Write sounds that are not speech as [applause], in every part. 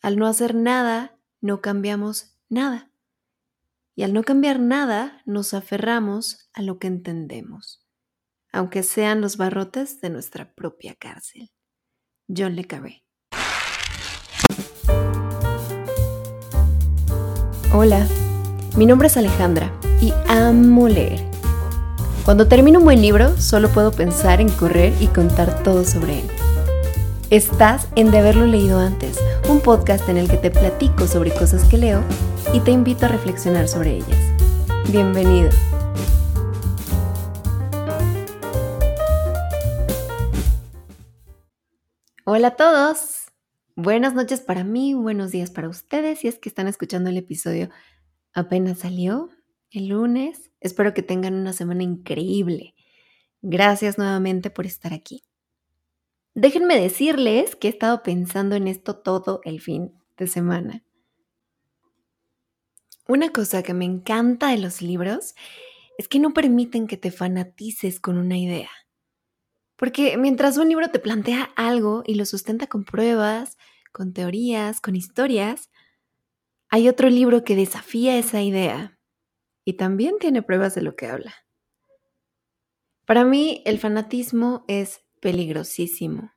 al no hacer nada, no cambiamos nada. Y al no cambiar nada, nos aferramos a lo que entendemos, aunque sean los barrotes de nuestra propia cárcel. John Le Carré. Hola, mi nombre es Alejandra y amo leer. Cuando termino un buen libro, solo puedo pensar en correr y contar todo sobre él. Estás en De haberlo leído antes, un podcast en el que te platico sobre cosas que leo y te invito a reflexionar sobre ellas. Bienvenido. Hola a todos. Buenas noches para mí, buenos días para ustedes si es que están escuchando el episodio apenas salió el lunes. Espero que tengan una semana increíble. Gracias nuevamente por estar aquí. Déjenme decirles que he estado pensando en esto todo el fin de semana. Una cosa que me encanta de los libros es que no permiten que te fanatices con una idea. Porque mientras un libro te plantea algo y lo sustenta con pruebas, con teorías, con historias, hay otro libro que desafía esa idea y también tiene pruebas de lo que habla. Para mí el fanatismo es peligrosísimo.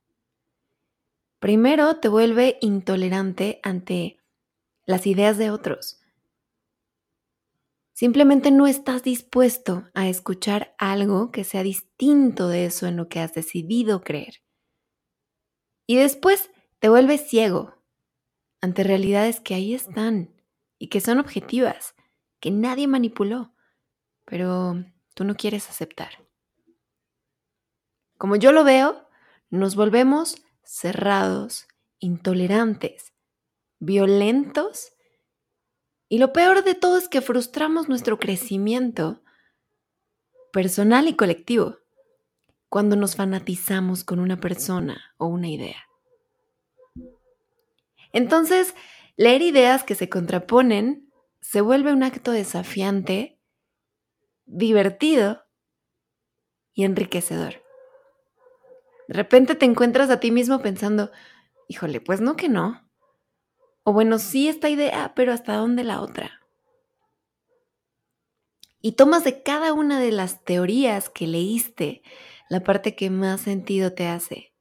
Primero, te vuelve intolerante ante las ideas de otros. Simplemente no estás dispuesto a escuchar algo que sea distinto de eso en lo que has decidido creer. Y después te vuelves ciego ante realidades que ahí están y que son objetivas, que nadie manipuló, pero tú no quieres aceptar. Como yo lo veo, nos volvemos cerrados, intolerantes, violentos y lo peor de todo es que frustramos nuestro crecimiento personal y colectivo cuando nos fanatizamos con una persona o una idea. Entonces, leer ideas que se contraponen se vuelve un acto desafiante, divertido y enriquecedor. De repente te encuentras a ti mismo pensando, híjole, pues no que no. O bueno, sí esta idea, pero ¿hasta dónde la otra? Y tomas de cada una de las teorías que leíste la parte que más sentido te hace.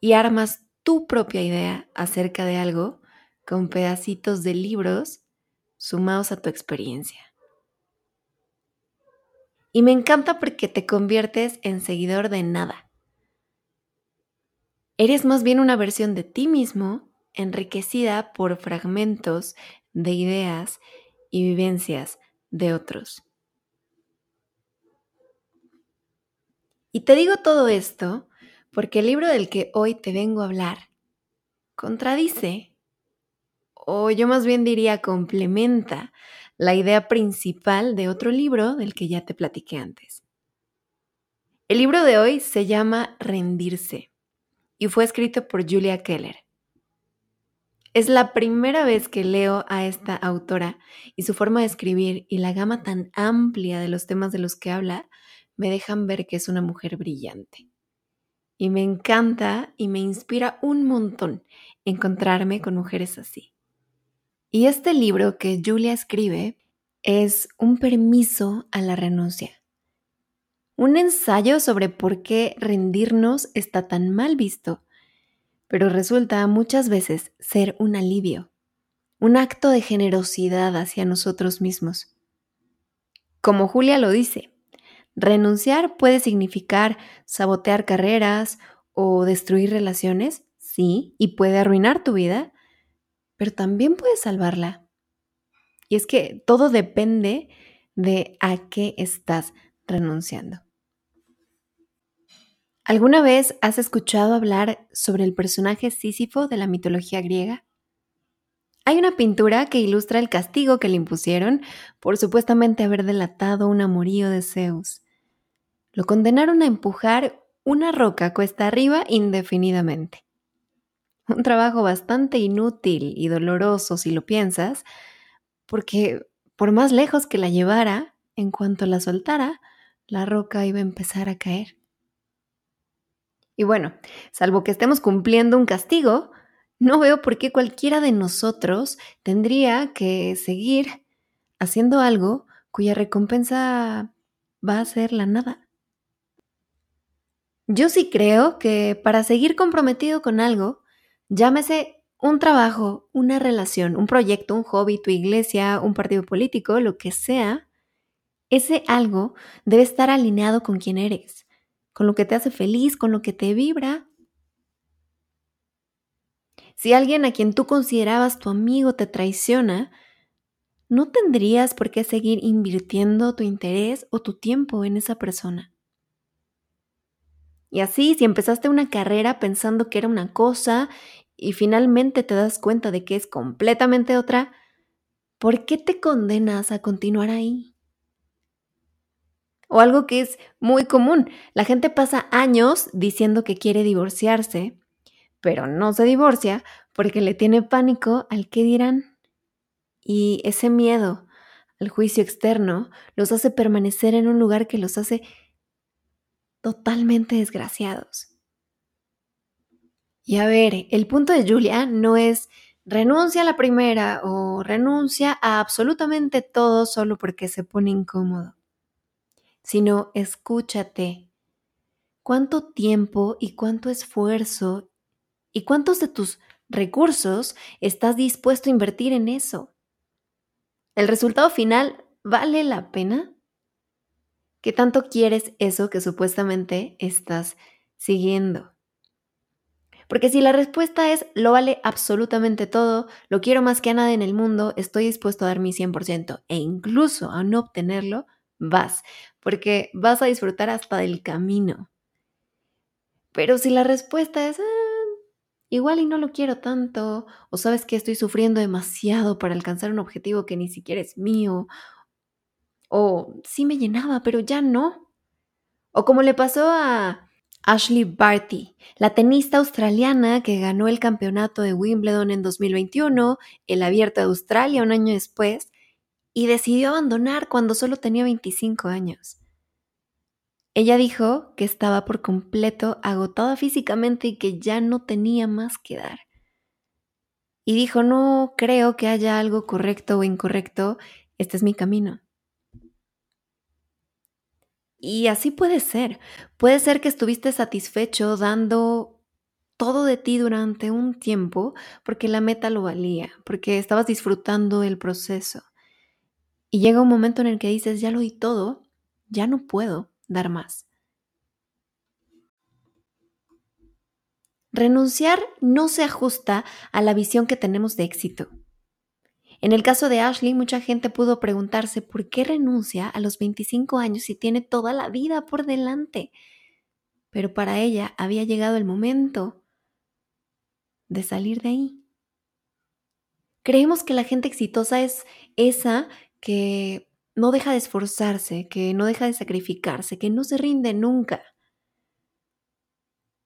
Y armas tu propia idea acerca de algo con pedacitos de libros sumados a tu experiencia. Y me encanta porque te conviertes en seguidor de nada. Eres más bien una versión de ti mismo enriquecida por fragmentos de ideas y vivencias de otros. Y te digo todo esto porque el libro del que hoy te vengo a hablar contradice, o yo más bien diría complementa, la idea principal de otro libro del que ya te platiqué antes. El libro de hoy se llama Rendirse y fue escrito por Julia Keller. Es la primera vez que leo a esta autora y su forma de escribir y la gama tan amplia de los temas de los que habla me dejan ver que es una mujer brillante. Y me encanta y me inspira un montón encontrarme con mujeres así. Y este libro que Julia escribe es un permiso a la renuncia un ensayo sobre por qué rendirnos está tan mal visto, pero resulta muchas veces ser un alivio, un acto de generosidad hacia nosotros mismos. Como Julia lo dice, renunciar puede significar sabotear carreras o destruir relaciones, sí, y puede arruinar tu vida, pero también puede salvarla. Y es que todo depende de a qué estás renunciando. ¿Alguna vez has escuchado hablar sobre el personaje Sísifo de la mitología griega? Hay una pintura que ilustra el castigo que le impusieron por supuestamente haber delatado un amorío de Zeus. Lo condenaron a empujar una roca cuesta arriba indefinidamente. Un trabajo bastante inútil y doloroso si lo piensas, porque por más lejos que la llevara, en cuanto la soltara, la roca iba a empezar a caer. Y bueno, salvo que estemos cumpliendo un castigo, no veo por qué cualquiera de nosotros tendría que seguir haciendo algo cuya recompensa va a ser la nada. Yo sí creo que para seguir comprometido con algo, llámese un trabajo, una relación, un proyecto, un hobby, tu iglesia, un partido político, lo que sea, ese algo debe estar alineado con quien eres, con lo que te hace feliz, con lo que te vibra. Si alguien a quien tú considerabas tu amigo te traiciona, no tendrías por qué seguir invirtiendo tu interés o tu tiempo en esa persona. Y así, si empezaste una carrera pensando que era una cosa y finalmente te das cuenta de que es completamente otra, ¿por qué te condenas a continuar ahí? O algo que es muy común, la gente pasa años diciendo que quiere divorciarse, pero no se divorcia porque le tiene pánico al que dirán. Y ese miedo al juicio externo los hace permanecer en un lugar que los hace totalmente desgraciados. Y a ver, el punto de Julia no es renuncia a la primera o renuncia a absolutamente todo solo porque se pone incómodo, sino escúchate. ¿Cuánto tiempo y cuánto esfuerzo y cuántos de tus recursos estás dispuesto a invertir en eso? ¿El resultado final vale la pena? ¿Qué tanto quieres eso que supuestamente estás siguiendo? Porque si la respuesta es lo vale absolutamente todo, lo quiero más que a nada en el mundo, estoy dispuesto a dar mi 100% e incluso a no obtenerlo, vas, porque vas a disfrutar hasta del camino. Pero si la respuesta es, ah, igual y no lo quiero tanto, o sabes que estoy sufriendo demasiado para alcanzar un objetivo que ni siquiera es mío, o sí me llenaba, pero ya no. O como le pasó a Ashley Barty, la tenista australiana que ganó el campeonato de Wimbledon en 2021, el abierto de Australia un año después, y decidió abandonar cuando solo tenía 25 años. Ella dijo que estaba por completo agotada físicamente y que ya no tenía más que dar. Y dijo, no creo que haya algo correcto o incorrecto, este es mi camino. Y así puede ser. Puede ser que estuviste satisfecho dando todo de ti durante un tiempo porque la meta lo valía, porque estabas disfrutando el proceso. Y llega un momento en el que dices, ya lo di todo, ya no puedo dar más. Renunciar no se ajusta a la visión que tenemos de éxito. En el caso de Ashley, mucha gente pudo preguntarse por qué renuncia a los 25 años si tiene toda la vida por delante. Pero para ella había llegado el momento de salir de ahí. Creemos que la gente exitosa es esa que no deja de esforzarse, que no deja de sacrificarse, que no se rinde nunca.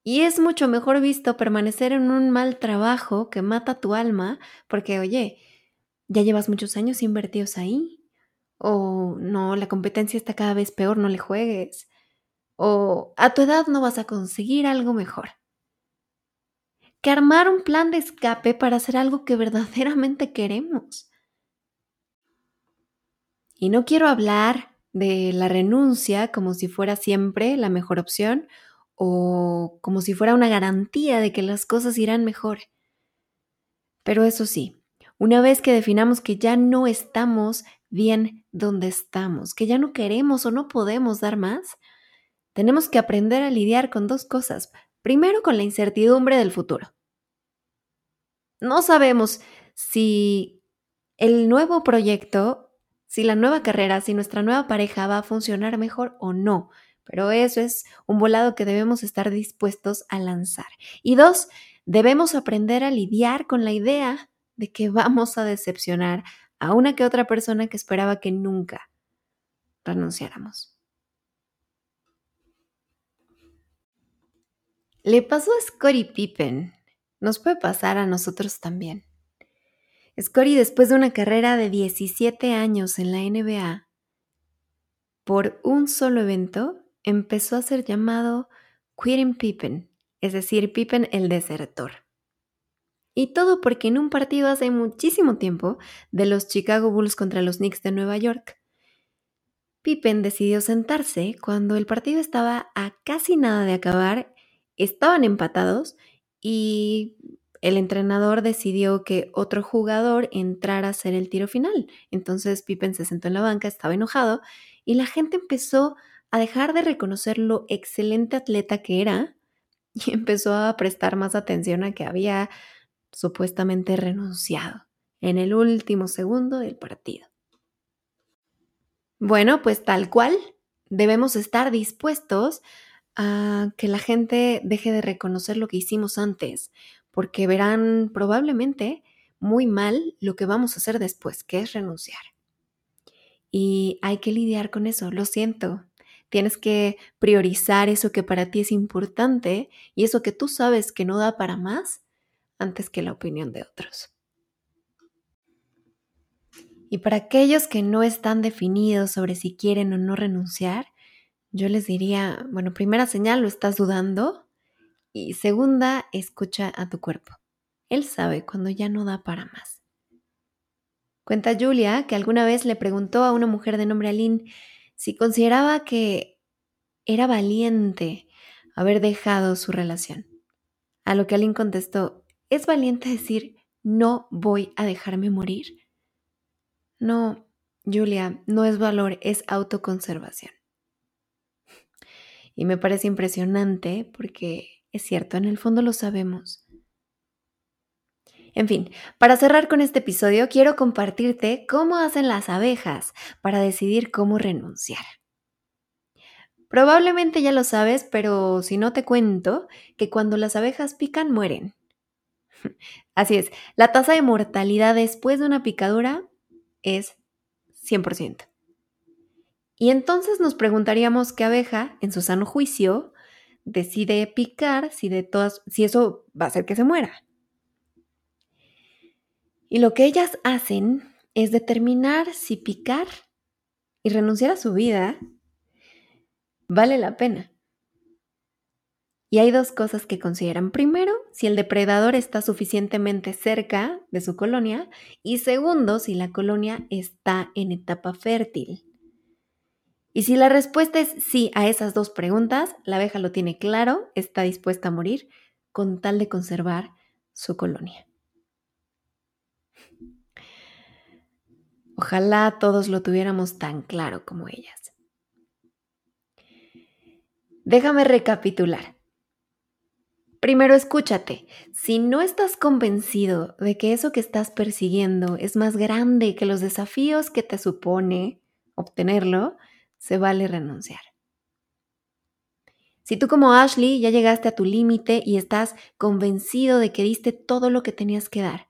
Y es mucho mejor visto permanecer en un mal trabajo que mata tu alma, porque oye, ya llevas muchos años invertidos ahí. O no, la competencia está cada vez peor, no le juegues. O a tu edad no vas a conseguir algo mejor. Que armar un plan de escape para hacer algo que [laughs] verdaderamente queremos. Y no quiero hablar de la renuncia como si fuera siempre la mejor opción o como si fuera una garantía de que las cosas irán mejor. Pero eso sí, una vez que definamos que ya no estamos bien donde estamos, que ya no queremos o no podemos dar más, tenemos que aprender a lidiar con dos cosas. Primero, con la incertidumbre del futuro. No sabemos si el nuevo proyecto si la nueva carrera, si nuestra nueva pareja va a funcionar mejor o no. Pero eso es un volado que debemos estar dispuestos a lanzar. Y dos, debemos aprender a lidiar con la idea de que vamos a decepcionar a una que otra persona que esperaba que nunca renunciáramos. Le pasó a Scottie Pippen. Nos puede pasar a nosotros también. Scottie, después de una carrera de 17 años en la NBA, por un solo evento empezó a ser llamado Quitting Pippen, es decir, Pippen el desertor. Y todo porque en un partido hace muchísimo tiempo de los Chicago Bulls contra los Knicks de Nueva York, Pippen decidió sentarse cuando el partido estaba a casi nada de acabar, estaban empatados y el entrenador decidió que otro jugador entrara a hacer el tiro final. Entonces Pippen se sentó en la banca, estaba enojado y la gente empezó a dejar de reconocer lo excelente atleta que era [laughs] y empezó a prestar más atención a que había supuestamente renunciado en el último segundo del partido. Bueno, pues tal cual, debemos estar dispuestos a que la gente deje de reconocer lo que hicimos antes, porque verán probablemente muy mal lo que vamos a hacer después, que es renunciar. Y hay que lidiar con eso, lo siento. Tienes que priorizar eso que para ti es importante y eso que tú sabes que no da para más antes que la opinión de otros. Y para aquellos que no están definidos sobre si quieren o no renunciar, yo les diría, bueno, primera señal, lo estás dudando. Y segunda, escucha a tu cuerpo. Él sabe cuando ya no da para más. Cuenta Julia que alguna vez le preguntó a una mujer de nombre Aline si consideraba que era valiente haber dejado su relación. A lo que Aline contestó, ¿Es valiente decir no voy a dejarme morir? No, Julia, no es valor, es autoconservación. Y me parece impresionante porque es cierto, en el fondo lo sabemos. En fin, para cerrar con este episodio, quiero compartirte cómo hacen las abejas para decidir cómo renunciar. Probablemente ya lo sabes, pero si no te cuento que cuando las abejas pican mueren. [laughs] Así es, la tasa de mortalidad después de una picadura es 100%. Y entonces nos preguntaríamos qué abeja, en su sano juicio, decide picar si, de todas, si eso va a hacer que se muera. Y lo que ellas hacen es determinar si picar y renunciar a su vida vale la pena. Y hay dos cosas que consideran. Primero, si el depredador está suficientemente cerca de su colonia. Y segundo, si la colonia está en etapa fértil. Y si la respuesta es sí a esas dos preguntas, la abeja lo tiene claro, está dispuesta a morir con tal de conservar su colonia. Ojalá todos lo tuviéramos tan claro como ellas. Déjame recapitular. Primero escúchate. Si no estás convencido de que eso que estás persiguiendo es más grande que los desafíos que te supone obtenerlo, se vale renunciar. Si tú como Ashley ya llegaste a tu límite y estás convencido de que diste todo lo que tenías que dar,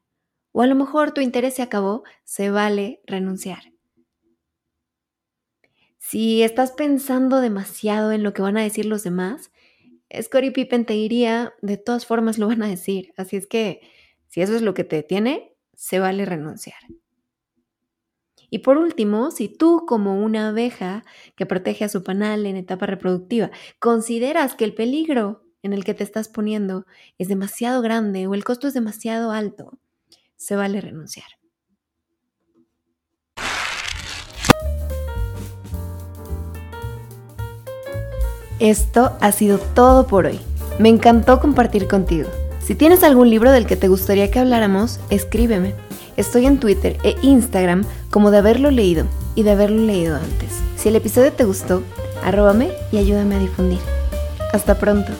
o a lo mejor tu interés se acabó, se vale renunciar. Si estás pensando demasiado en lo que van a decir los demás, Scottie Pippen te diría, de todas formas lo van a decir. Así es que, si eso es lo que te detiene, se vale renunciar. Y por último, si tú como una abeja que protege a su panal en etapa reproductiva, consideras que el peligro en el que te estás poniendo es demasiado grande o el costo es demasiado alto, se vale renunciar. Esto ha sido todo por hoy. Me encantó compartir contigo. Si tienes algún libro del que te gustaría que habláramos, escríbeme. Estoy en Twitter e Instagram como de haberlo leído y de haberlo leído antes. Si el episodio te gustó, arróbame y ayúdame a difundir. Hasta pronto.